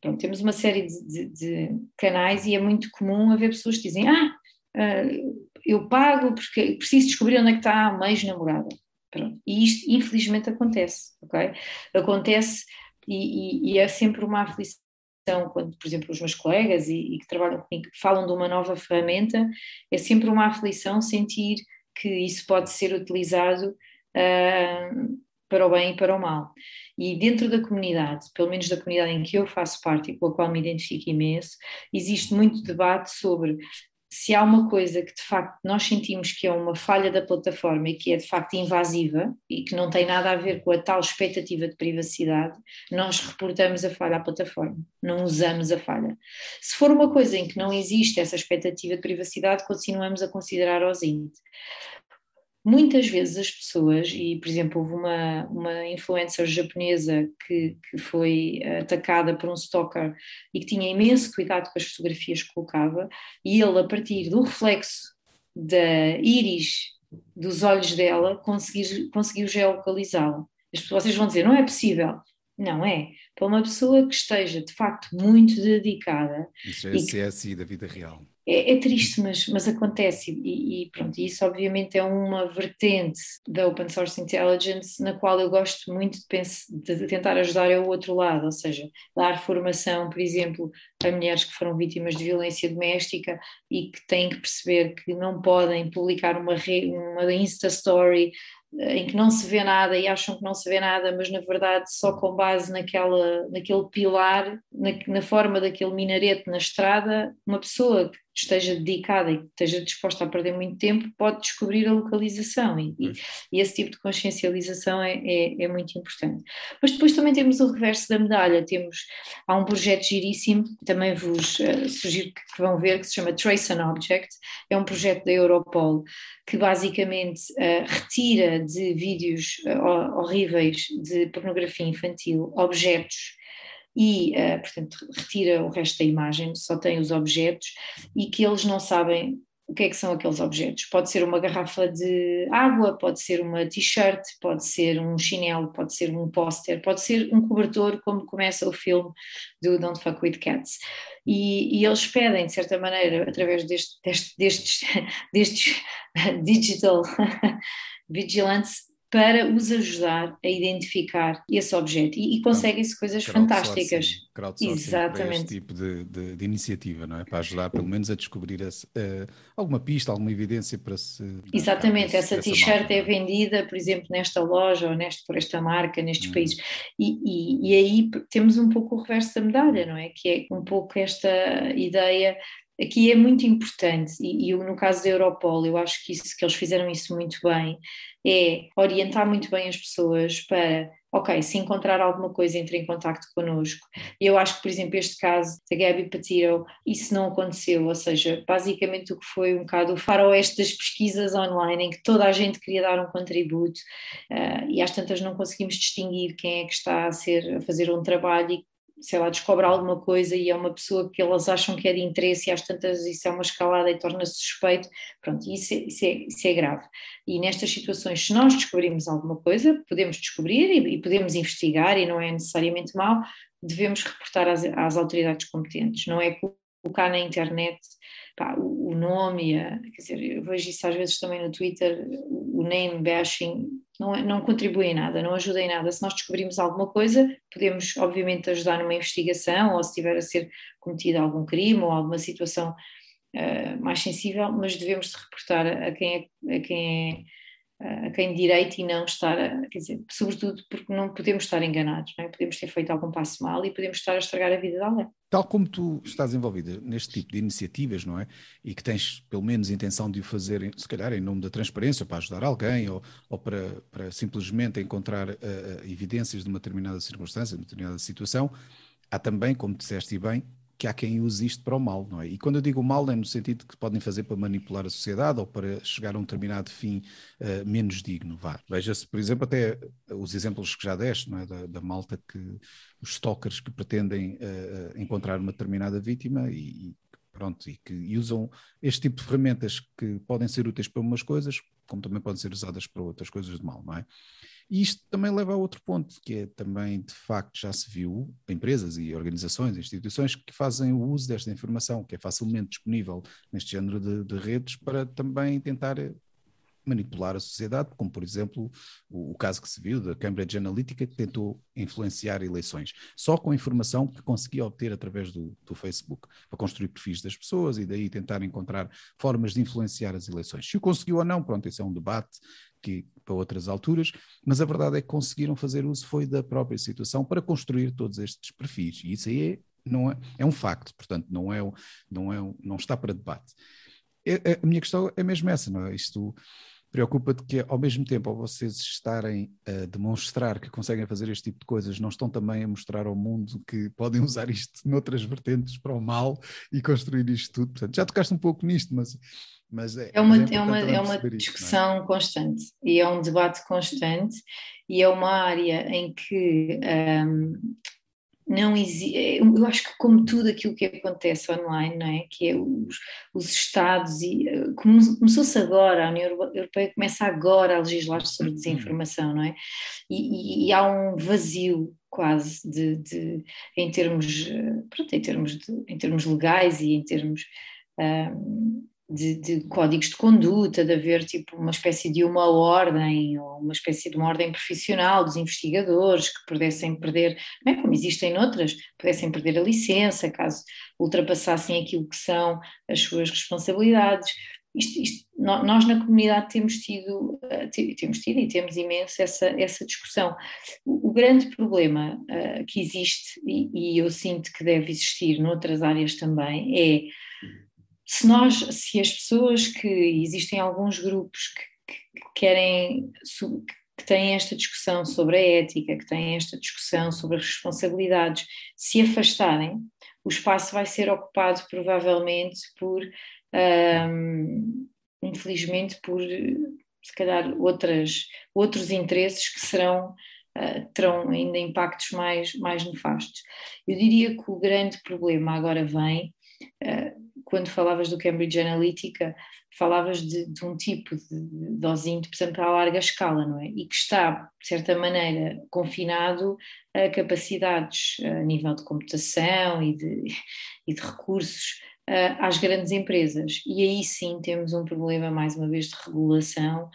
Pronto, temos uma série de, de- de canais e é muito comum haver pessoas que dizem: Ah, ah, eu pago porque preciso descobrir onde é que está a minha ex-namorada. Pronto. E isto, infelizmente, acontece, ok? Acontece e, e- e é sempre uma aflição quando, por exemplo, os meus colegas e, e que trabalham comigo falam de uma nova ferramenta, é sempre uma aflição sentir que isso pode ser utilizado ah, para o bem e para o mal. E dentro da comunidade, pelo menos da comunidade em que eu faço parte e com a qual me identifico imenso, existe muito debate sobre se há uma coisa que de facto nós sentimos que é uma falha da plataforma e que é de facto invasiva e que não tem nada a ver com a tal expectativa de privacidade, nós reportamos a falha à plataforma, não usamos a falha. Se for uma coisa em que não existe essa expectativa de privacidade, continuamos a considerar os INT. Muitas vezes as pessoas, e por exemplo, houve uma, uma influencer japonesa que, que foi atacada por um stalker e que tinha imenso cuidado com as fotografias que colocava, e ele, a partir do reflexo da íris dos olhos dela, conseguiu, conseguiu geolocalizá-la. Vocês vão dizer, não é possível. Não é. Para uma pessoa que esteja de facto muito dedicada
Isso é
que-
CSI da vida real.
É, é triste, mas, mas acontece, e, e pronto, isso obviamente é uma vertente da Open Source Intelligence na qual eu gosto muito de, pens- de tentar ajudar é o outro lado, ou seja, dar formação, por exemplo, a mulheres que foram vítimas de violência doméstica e que têm que perceber que não podem publicar uma, uma Insta Story eh, em que não se vê nada e acham que não se vê nada, mas na verdade só com base naquela, naquele pilar, na, na forma daquele minarete na estrada, uma pessoa que esteja dedicada e que esteja disposta a perder muito tempo pode descobrir a localização e, e- e esse tipo de consciencialização é, é, é muito importante. Mas depois também temos o reverso da medalha, temos, há um projeto giríssimo, também vos eh, sugiro que, vão ver, que se chama Trace an Object, é um projeto da Europol que basicamente eh, retira de vídeos ho- horríveis de pornografia infantil objetos e, portanto, retira o resto da imagem, só tem os objetos e que eles não sabem o que é que são aqueles objetos. Pode ser uma garrafa de água, pode ser uma t-shirt, pode ser um chinelo, pode ser um póster, pode ser um cobertor, como começa o filme do Don't Fuck With Cats. E, e eles pedem, de certa maneira, através deste, deste, destes, destes digital vigilantes, para os ajudar a identificar esse objeto e, e conseguem-se coisas fantásticas.
Exatamente. Para este tipo de, de, de, iniciativa, não é? Para ajudar pelo menos a descobrir esse, uh, alguma pista, alguma evidência para se.
Exatamente, essa t-shirt é? é vendida, por exemplo, nesta loja ou neste, por esta marca, nestes hum. países. E, e, e aí temos um pouco o reverso da medalha, não é? Que é um pouco esta ideia aqui é muito importante, e, e, no caso da Europol, eu acho que, isso, que eles fizeram isso muito bem, é orientar muito bem as pessoas para, ok, se encontrar alguma coisa, entre em contato connosco. Eu acho que, por exemplo, este caso da Gabi Patiro, isso não aconteceu, ou seja, basicamente o que foi um bocado o faroeste das pesquisas online, em que toda a gente queria dar um contributo, uh, e às tantas não conseguimos distinguir quem é que está a, ser, a fazer um trabalho e sei lá, descobre alguma coisa e é uma pessoa que elas acham que é de interesse e às tantas isso é uma escalada e torna-se suspeito, pronto, isso é, isso, é, isso é grave. E nestas situações, se nós descobrimos alguma coisa, podemos descobrir e, e podemos investigar e não é necessariamente mau, devemos reportar às, às autoridades competentes, não é colocar na internet pá, o, nome, a, quer dizer, eu vejo isso às vezes também no Twitter, o name bashing não, é, não contribui em nada, não ajuda em nada. Se nós descobrimos alguma coisa, podemos obviamente ajudar numa investigação ou se tiver a ser cometido algum crime ou alguma situação uh, mais sensível, mas devemos reportar a quem é, a quem é a quem direito e não estar, a, quer dizer, sobretudo porque não podemos estar enganados, é? podemos ter feito algum passo mal e podemos estar a estragar a vida de alguém.
Tal como tu estás envolvida neste tipo de iniciativas, não é? E que tens pelo menos intenção de o fazer, se calhar em nome da transparência, para ajudar alguém ou, ou para, para simplesmente encontrar uh, evidências de uma determinada circunstância, de uma determinada situação, há também, como disseste bem, que há quem use isto para o mal, não é? E quando eu digo mal, é no sentido que podem fazer para manipular a sociedade ou para chegar a um determinado fim uh, menos digno, vá. Veja-se, por exemplo, até os exemplos que já deste, não é? Da, da malta que, os stalkers que pretendem uh, encontrar uma determinada vítima e, e pronto, e que usam este tipo de ferramentas que podem ser úteis para umas coisas, como também podem ser usadas para outras coisas de mal, não é? E isto também leva a outro ponto, que é também, de facto, já se viu empresas e organizações, instituições que fazem o uso desta informação, que é facilmente disponível neste género de, de redes, para também tentar manipular a sociedade, como por exemplo o, o, caso que se viu da Cambridge Analytica, que tentou influenciar eleições, só com a informação que conseguia obter através do, do, Facebook, para construir perfis das pessoas e daí tentar encontrar formas de influenciar as eleições. Se o conseguiu ou não, pronto, esse é um debate que, para outras alturas, mas a verdade é que conseguiram fazer uso foi da própria situação para construir todos estes perfis, e isso aí é, não é, é um facto, portanto, não, é, não, é, não está para debate. É, a minha questão é mesmo essa, não é? Isto preocupa-te que, ao mesmo tempo, ao vocês estarem a demonstrar que conseguem fazer este tipo de coisas, não estão também a mostrar ao mundo que podem usar isto noutras vertentes para o mal e construir isto tudo. Portanto, já tocaste um pouco nisto, mas. mas
é, é uma, é uma, é uma discussão isto, é? constante e é um debate constante e é uma área em que um, não existe, é, eu acho que como tudo aquilo que acontece online, não é? que é os, os Estados, e eh, começou-se agora, a União Europeia começa agora a legislar sobre uhum. desinformação, não é? E, e, e há um vazio quase de, de, em termos, eh, pronto, em termos, de, em termos legais e em termos um, de, de, códigos de conduta, de haver tipo uma espécie de uma ordem ou uma espécie de uma ordem profissional dos investigadores que pudessem perder, não é como existem noutras, pudessem perder a licença caso ultrapassassem aquilo que são as suas responsabilidades. Isto, isto, nós na comunidade temos tido, eh, temos tido e temos imenso essa, essa discussão. O, grande problema uh, que existe, e, e eu sinto que deve existir noutras áreas também, é se nós, se as pessoas que existem alguns grupos que, que querem que têm esta discussão sobre a ética, que têm esta discussão sobre as responsabilidades, se afastarem, o espaço vai ser ocupado provavelmente por, infelizmente, por se calhar outras, outros interesses que serão uh, terão ainda impactos mais, mais nefastos. Eu diria que o grande problema agora vem uh, quando falavas do Cambridge Analytica, falavas de, de um tipo de, de OSINT, por exemplo, a larga escala, não é? E que está, de certa maneira, confinado a capacidades a nível de computação e de, e de recursos às grandes empresas. E aí sim temos um problema, mais uma vez, de regulação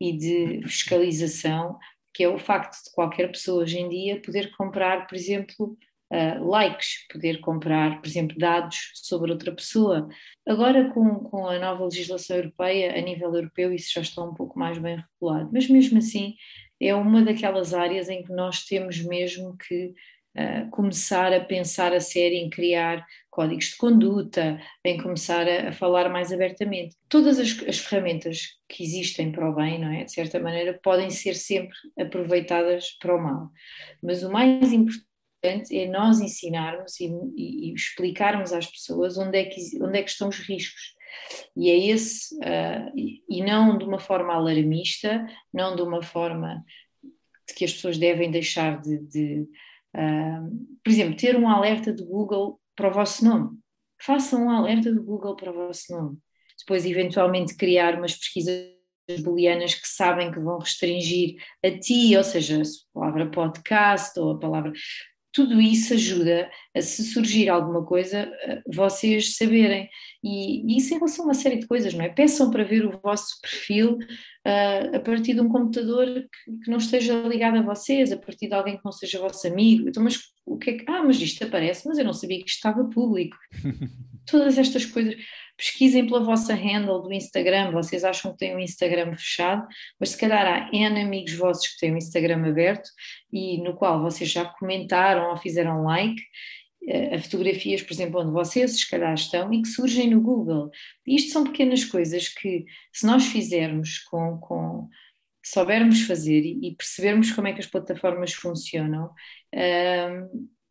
e de fiscalização, que é o facto de qualquer pessoa hoje em dia poder comprar, por exemplo, uh, likes, poder comprar, por exemplo, dados sobre outra pessoa. Agora, com, com a nova legislação europeia, a nível europeu, isso já está um pouco mais bem regulado, mas mesmo assim é uma daquelas áreas em que nós temos mesmo que uh, começar a pensar a sério em criar códigos de conduta, em começar a, a falar mais abertamente. Todas as, as, ferramentas que existem para o bem, não é? De certa maneira, podem ser sempre aproveitadas para o mal. Mas o mais importante é nós ensinarmos e, e, explicarmos às pessoas onde é que, onde é que estão os riscos. E é esse, uh, e, não de uma forma alarmista, não de uma forma de que as pessoas devem deixar de, de uh, por exemplo, ter um alerta de Google para o vosso nome. Façam um alerta do Google para o vosso nome. Depois, eventualmente, criar umas pesquisas booleanas que sabem que vão restringir a ti, ou seja, a palavra podcast ou a palavra tudo isso ajuda a se surgir alguma coisa, vocês saberem. E, e, isso em relação a uma série de coisas, não é? Peçam para ver o vosso perfil uh, a partir de um computador que, que, não esteja ligado a vocês, a partir de alguém que não seja vosso amigo. Então, mas o que é que. Ah, mas isto aparece, mas eu não sabia que isto estava público. Todas estas coisas pesquisem pela vossa handle do Instagram, vocês acham que têm um Instagram fechado, mas se calhar há N amigos vossos que têm um Instagram aberto e no qual vocês já comentaram ou fizeram like eh, a fotografias, por exemplo, onde vocês se calhar estão e que surgem no Google. Isto são pequenas coisas que, se nós fizermos com, com soubermos fazer e, percebermos como é que as plataformas funcionam,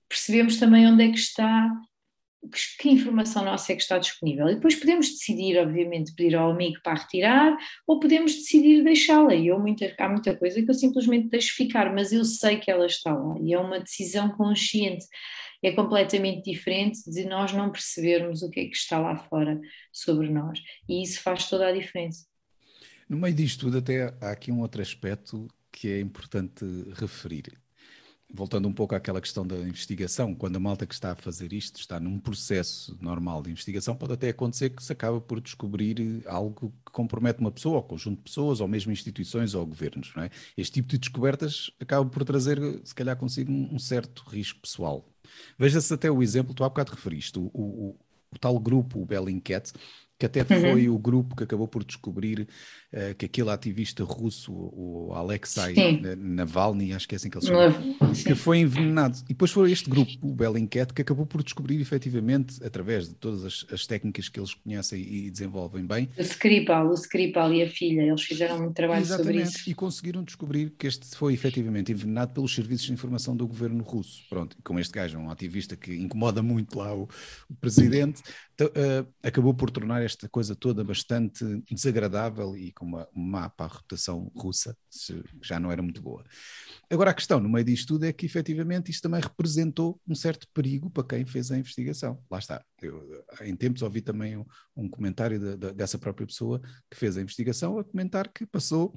percebemos também onde é que está que informação nossa é que está disponível. E depois podemos decidir, obviamente, pedir ao amigo para retirar, ou podemos decidir deixá-la. E eu, muita, há muita coisa que eu simplesmente deixo ficar, mas eu sei que ela está lá. E é uma decisão consciente. É completamente diferente de nós não percebermos o que é que está lá fora sobre nós. E isso faz toda a diferença.
No meio disto tudo, até há aqui um outro aspecto que é importante referir voltando um pouco àquela questão da investigação, quando a malta que está a fazer isto está num processo normal de investigação, pode até acontecer que se acaba por descobrir algo que compromete uma pessoa, ou conjunto de pessoas, ou mesmo instituições ou governos. É? Este tipo de descobertas acaba por trazer, se calhar, consigo um certo risco pessoal. Veja-se até o exemplo, tu há bocado referiste, o, o, o tal grupo, o Bellingcat, que até uhum. foi o grupo que acabou por descobrir uh, que aquele ativista russo, o Alexei Navalny, acho que é assim que ele chama, que foi envenenado. E depois foi este grupo, o Bellingcat, que acabou por descobrir efetivamente, através de todas as, as técnicas que eles conhecem e desenvolvem bem.
O Skripal, o Skripal e a filha, eles fizeram muito trabalho
Exatamente,
sobre isso.
E conseguiram descobrir que este foi efetivamente envenenado pelos serviços de informação do governo russo. Pronto, como este gajo é um ativista que incomoda muito lá o, o presidente, uh, acabou por tornar esta coisa toda bastante desagradável e com uma má para a reputação russa, já não era muito boa. Agora, a questão no meio disto tudo é que efetivamente isto também representou um certo perigo para quem fez a investigação. Lá está. Eu, em tempos ouvi também um, um comentário de, de, dessa própria pessoa que fez a investigação a comentar que passou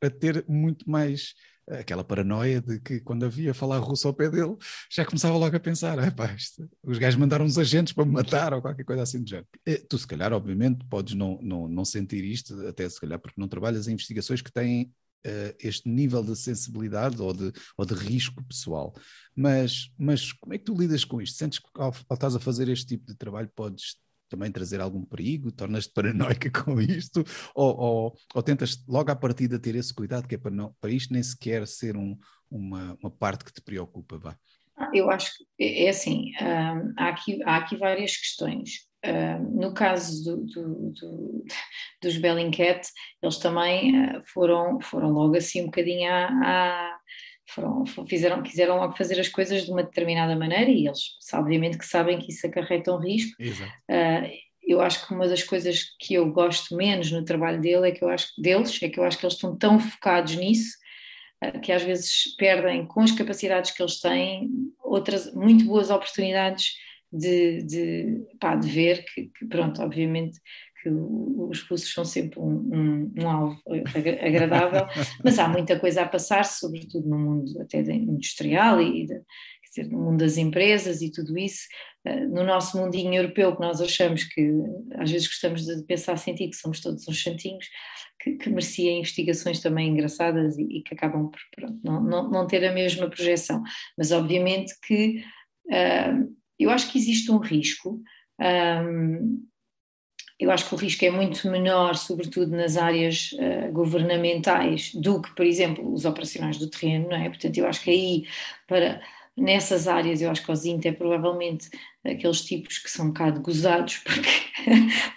a ter muito mais aquela paranoia de que quando havia falar russo ao pé dele, já começava logo a pensar, ah, pá, isto, os gajos mandaram uns agentes para me matar ou qualquer coisa assim do género. E, tu se calhar, obviamente, podes não, não, não sentir isto, até se calhar porque não trabalhas em investigações que têm uh, este nível de sensibilidade ou de, ou de risco pessoal. Mas, mas como é que tu lidas com isto? Sentes que ao, ao estás a fazer este tipo de trabalho podes também trazer algum perigo? Tornas-te paranoica com isto? Ou, ou, ou, tentas logo à partida ter esse cuidado que é para, não, para isto nem sequer ser um, uma, uma parte que te preocupa? Vá?
Ah, eu acho que é, é assim, hum, há, aqui, há aqui várias questões. Hum, no caso do, do, do, dos Bellingcat, eles também uh, foram, foram logo assim um bocadinho à, à foram, fizeram, quiseram logo fazer as coisas de uma determinada maneira e eles, obviamente, que sabem que isso acarreta um risco. Uh, eu acho que uma das coisas que eu gosto menos no trabalho dele é que eu acho, deles é que eu acho que eles estão tão focados nisso uh, que às vezes perdem, com as capacidades que eles têm, outras muito boas oportunidades de, de, pá, de ver que, que, pronto, obviamente que os russos são sempre um, um, um alvo agradável, mas há muita coisa a passar, sobretudo no mundo até industrial e de, dizer, no mundo das empresas e tudo isso, eh, no nosso mundinho europeu, que nós achamos que às vezes gostamos de pensar sentir que somos todos uns santinhos, que, que merecia investigações também engraçadas e, e que acabam por pronto, não, não, não, ter a mesma projeção. Mas obviamente que uh, eu acho que existe um risco. Um, eu acho que o risco é muito menor, sobretudo nas áreas uh, governamentais, do que, por exemplo, os operacionais do terreno, não é? Portanto, eu acho que aí, para nessas áreas eu acho que o Zinto é provavelmente aqueles tipos que são um bocado gozados porque,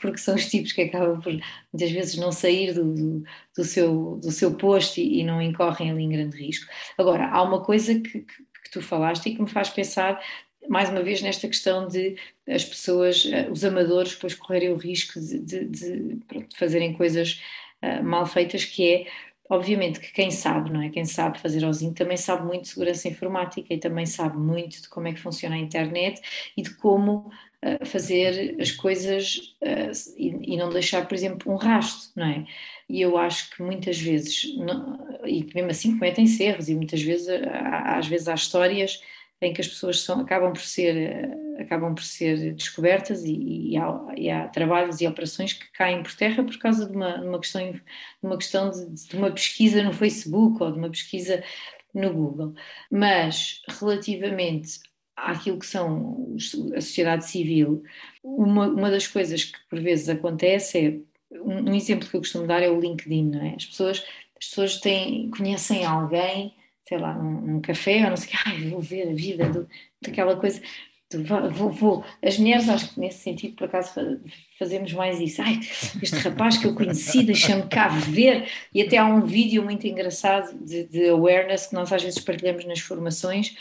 porque são os tipos que acabam por muitas vezes não sair do, do, do seu, do seu posto e, e, não incorrem ali em grande risco. Agora, há uma coisa que, que, que tu falaste e que me faz pensar mais uma vez nesta questão de as pessoas, eh, os amadores, depois correrem o risco de, de, de, de fazerem coisas uh, mal feitas, que é obviamente que quem sabe, não é? Quem sabe fazer OSINT também sabe muito de segurança informática e também sabe muito de como é que funciona a internet e de como uh, fazer as coisas uh, e, e, não deixar, por exemplo, um rastro, não é? E eu acho que muitas vezes, não, e mesmo assim cometem erros, e muitas vezes, às vezes há histórias em que as pessoas são, acabam por ser eh, acabam por ser descobertas e, e, há, e, há, trabalhos e operações que caem por terra por causa de uma, uma questão, de, uma, questão de, de, uma pesquisa no Facebook ou de uma pesquisa no Google. Mas relativamente àquilo que são a sociedade civil, uma, uma das coisas que por vezes acontece é um, um exemplo que eu costumo dar é o LinkedIn, não é? As pessoas, as pessoas têm, conhecem alguém sei lá, num, café ou não sei o que, ai, vou ver a vida do, daquela coisa, vou, vou. As mulheres, acho que nesse sentido, por acaso, fazemos mais isso. Ai, este rapaz que eu conheci, deixa-me cá ver. E até há um vídeo muito engraçado de, de awareness que nós às vezes partilhamos nas formações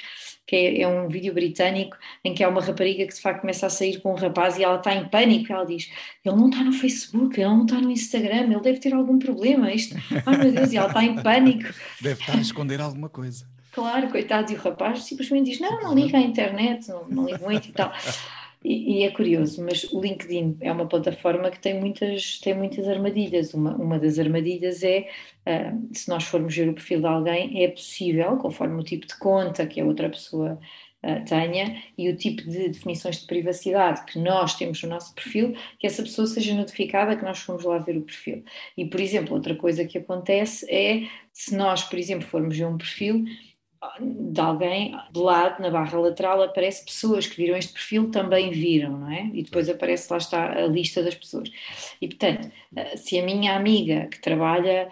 que é, é, um vídeo britânico em que há uma rapariga que de facto começa a sair com um rapaz e ela está em pânico. Ela diz: Ele não está no Facebook, ele não está no Instagram, ele deve ter algum problema. Isto, ai meu Deus, e ela está em pânico.
Deve estar a esconder alguma coisa.
Claro, coitado, e o rapaz simplesmente diz: Não, não liga à internet, não, não liga muito e tal. E, é curioso, mas o LinkedIn é uma plataforma que tem muitas, tem muitas armadilhas. Uma, uma das armadilhas é, uh, se nós formos ver o perfil de alguém, é possível, conforme o tipo de conta que a outra pessoa uh, tenha e o tipo de definições de privacidade que nós temos no nosso perfil, que essa pessoa seja notificada que nós fomos lá ver o perfil. E, por exemplo, outra coisa que acontece é, se nós, por exemplo, formos ver um perfil, de alguém de lado, na barra lateral, aparece pessoas que viram este perfil também viram, não é? E depois aparece lá está a lista das pessoas. E portanto, eh, se a minha amiga que trabalha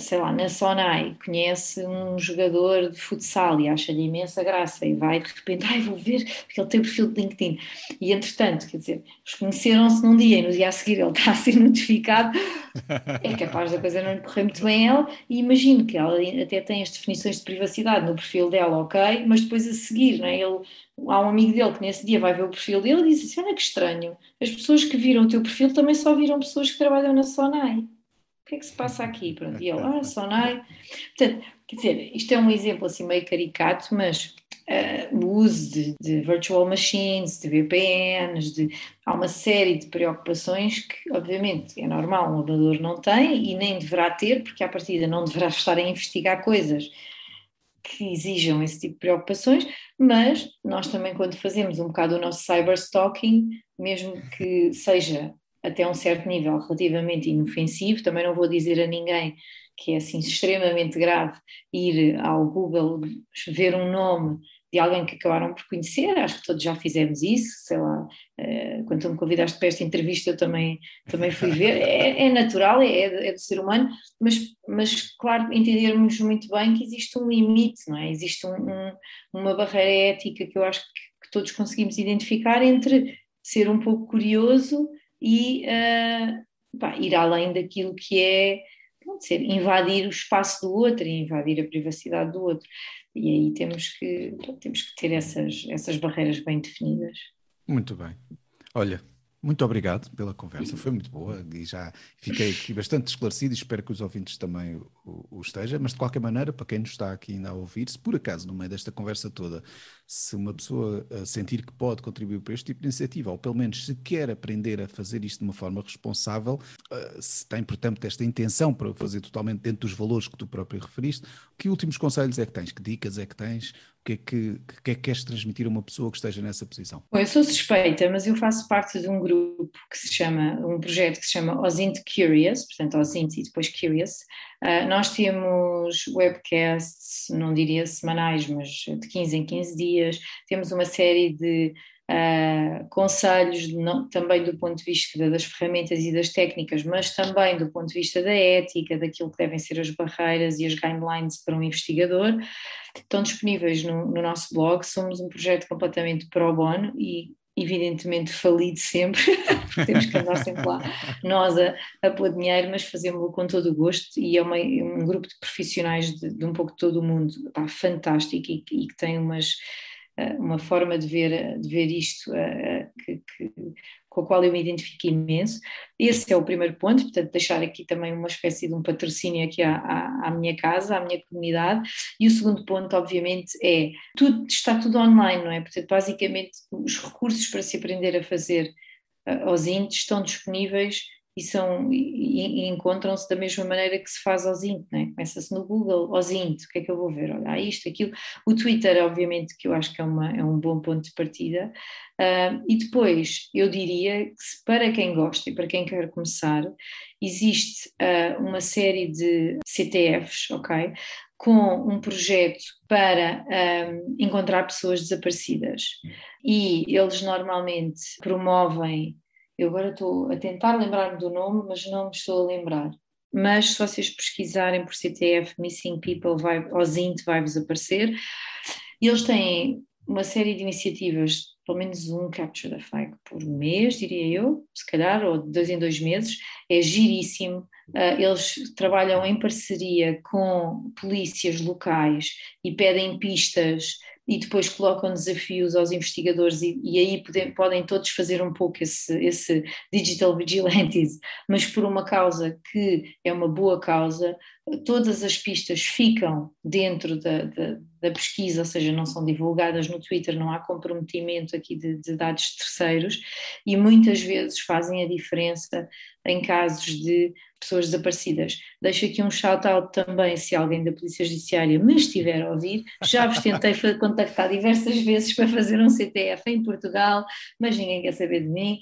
sei lá, na Sonai, conhece um jogador de futsal e acha-lhe imensa graça e vai de repente, ai, vou ver, porque ele tem perfil de LinkedIn. E entretanto, quer dizer, conheceram-se num dia e no dia a seguir ele está a ser notificado, é capaz da coisa não lhe correr muito bem ela. E imagino que ela até tem as definições de privacidade no perfil dela, ok, mas depois a seguir, não é? Ele, há um amigo dele que nesse dia vai ver o perfil dele e diz assim: Olha que estranho, as pessoas que viram o teu perfil também só viram pessoas que trabalham na Sonai que é que se passa aqui? Pronto, e ele, ah, Sonai. Portanto, quer dizer, isto é um exemplo assim meio caricato, mas uh, o uso de, de, virtual machines, de VPNs, de, há uma série de preocupações que, obviamente, é normal, um amador não tem e nem deverá ter, porque à partida não deverá estar a investigar coisas que exijam esse tipo de preocupações, mas nós também, quando fazemos um bocado o nosso cyberstalking, mesmo que seja até um certo nível relativamente inofensivo, também não vou dizer a ninguém que é assim extremamente grave ir ao Google ver um nome de alguém que acabaram por conhecer, acho que todos já fizemos isso, sei lá, uh, quando tu me convidaste para esta entrevista eu também, também fui ver, é, é natural, é, é, do ser humano, mas, mas claro, entendermos muito bem que existe um limite, não é? Existe um, um, uma barreira ética que eu acho que, que todos conseguimos identificar entre ser um pouco curioso e uh, pá, ir além daquilo que é ser, invadir o espaço do outro e invadir a privacidade do outro. E aí temos que, temos que ter essas, essas barreiras bem definidas.
Muito bem. Olha, Muito obrigado pela conversa, foi muito boa e já fiquei aqui bastante esclarecido e espero que os ouvintes também o, o estejam. Mas de qualquer maneira, para quem nos está aqui ainda a ouvir, se por acaso no meio desta conversa toda, se uma pessoa uh, sentir que pode contribuir para este tipo de iniciativa, ou pelo menos se quer aprender a fazer isto de uma forma responsável, uh, se tem, portanto, esta intenção para fazer totalmente dentro dos valores que tu próprio referiste, que últimos conselhos é que tens? Que dicas é que tens? Que é que, que, é que queres transmitir a uma pessoa que esteja nessa posição?
Bom, eu sou suspeita, mas eu faço parte de um grupo que se chama, um projeto que se chama Osint Curious, portanto Osint e depois Curious. Uh, nós temos webcasts, não diria semanais, mas de 15 em 15 dias. Temos uma série de uh, conselhos, não, também do ponto de vista das ferramentas e das técnicas, mas também do ponto de vista da ética, daquilo que devem ser as barreiras e as guidelines para um investigador, estão disponíveis no, no nosso blog. Somos um projeto completamente pro bono e evidentemente falido sempre, porque temos que andar sempre lá nós a, a pôr dinheiro, mas fazemos-lo com todo o gosto e é uma, um grupo de profissionais de, de, um pouco de todo o mundo, pá, fantástico e, e que tem umas uma forma de ver, de ver isto que, que, com a qual eu me identifico imenso. Esse é o primeiro ponto, portanto, deixar aqui também uma espécie de um patrocínio aqui à, à, à, minha casa, à minha comunidade. E o segundo ponto, obviamente, é tudo, está tudo online, não é? Portanto, basicamente, os recursos para se aprender a fazer aos índices estão disponíveis e, são, e, e encontram-se da mesma maneira que se faz aos int, né? começa-se no Google, aos int, o que é que eu vou ver? Olha, isto, aquilo. O Twitter, obviamente, que eu acho que é, uma, é um bom ponto de partida. Uh, e depois, eu diria que para quem gosta e para quem quer começar, existe uh, uma série de CTFs, ok? Com um projeto para um, encontrar pessoas desaparecidas. E eles normalmente promovem eu agora estou a tentar lembrar-me do nome, mas não me estou a lembrar. Mas se vocês pesquisarem por CTF Missing People vai, ou ZINT vai-vos aparecer. Eles têm uma série de iniciativas, pelo menos um Capture the Flag por mês, diria eu, se calhar, ou de dois em dois meses, é giríssimo. Uh, eles trabalham em parceria com polícias locais e pedem pistas e depois colocam desafios aos investigadores e, e aí podem, podem, todos fazer um pouco esse, esse digital vigilantes, mas por uma causa que é uma boa causa, todas as pistas ficam dentro da, da, da pesquisa, ou seja, não são divulgadas no Twitter, não há comprometimento aqui de, de dados terceiros e muitas vezes fazem a diferença em casos de pessoas desaparecidas. Deixo aqui um shout-out também, se alguém da Polícia Judiciária me estiver a ouvir, já vos tentei contactar diversas vezes para fazer um CTF em Portugal, mas ninguém quer saber de mim,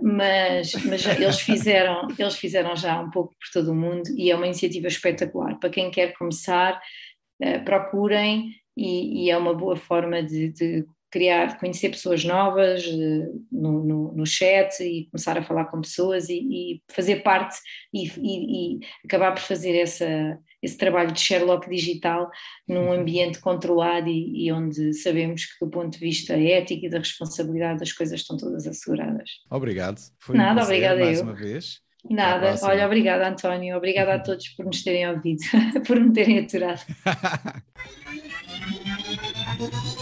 mas, mas eles, fizeram, eles fizeram já um pouco por todo o mundo e é uma iniciativa espetacular. Para quem quer começar, uh, procurem e, e, é uma boa forma de, de criar, conhecer pessoas novas no, no, no, chat e começar a falar com pessoas e, e fazer parte e, e, e, acabar por fazer essa, esse trabalho de Sherlock digital num uhum. ambiente controlado e, onde sabemos que do ponto de vista ético e da responsabilidade as coisas estão todas asseguradas.
Obrigado. Foi Nada, um obrigada mais eu. uma vez.
Nada, olha, obrigada António, obrigada a todos por nos terem ouvido, por me terem aturado.